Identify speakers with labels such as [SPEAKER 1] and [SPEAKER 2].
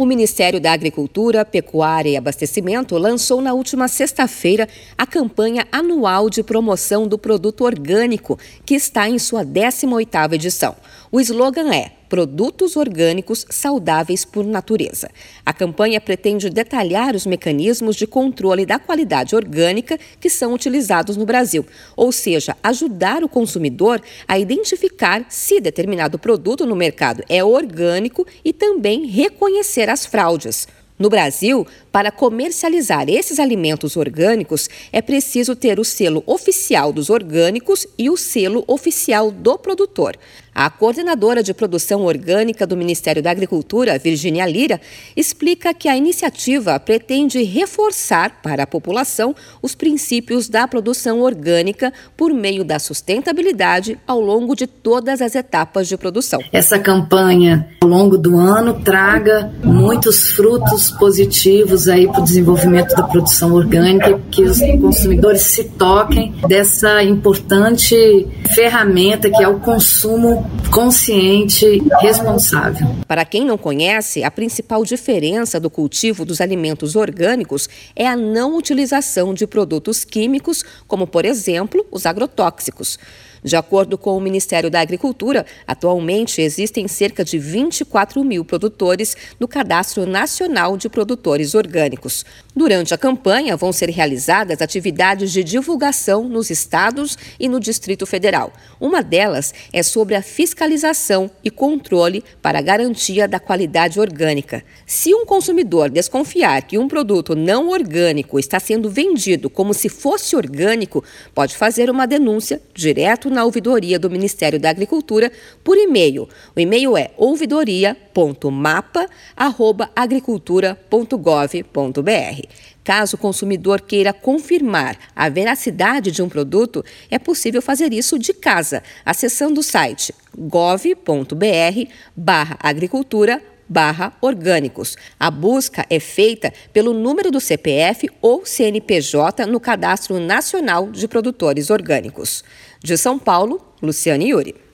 [SPEAKER 1] O Ministério da Agricultura, Pecuária e Abastecimento lançou na última sexta-feira a campanha anual de promoção do produto orgânico, que está em sua 18ª edição. O slogan é Produtos Orgânicos Saudáveis por Natureza. A campanha pretende detalhar os mecanismos de controle da qualidade orgânica que são utilizados no Brasil, ou seja, ajudar o consumidor a identificar se determinado produto no mercado é orgânico e também reconhecer as fraudes. No Brasil, para comercializar esses alimentos orgânicos, é preciso ter o selo oficial dos orgânicos e o selo oficial do produtor. A coordenadora de produção orgânica do Ministério da Agricultura, Virginia Lira, explica que a iniciativa pretende reforçar para a população os princípios da produção orgânica por meio da sustentabilidade ao longo de todas as etapas de produção.
[SPEAKER 2] Essa campanha, ao longo do ano, traga muitos frutos positivos aí para o desenvolvimento da produção orgânica, que os consumidores se toquem dessa importante ferramenta que é o consumo consciente, responsável.
[SPEAKER 1] Para quem não conhece, a principal diferença do cultivo dos alimentos orgânicos é a não utilização de produtos químicos, como, por exemplo, os agrotóxicos. De acordo com o Ministério da Agricultura, atualmente existem cerca de 24 mil produtores no Cadastro Nacional de Produtores Orgânicos. Durante a campanha, vão ser realizadas atividades de divulgação nos estados e no Distrito Federal. Uma delas é sobre a fiscalização e controle para a garantia da qualidade orgânica. Se um consumidor desconfiar que um produto não orgânico está sendo vendido como se fosse orgânico, pode fazer uma denúncia na ouvidoria do Ministério da Agricultura por e-mail. O e-mail é ouvidoria.mapa@agricultura.gov.br. Caso o consumidor queira confirmar a veracidade de um produto, é possível fazer isso de casa, acessando o site gov.br/agricultura barra orgânicos. A busca é feita pelo número do CPF ou CNPJ no Cadastro Nacional de Produtores Orgânicos. De São Paulo, Luciane Yuri.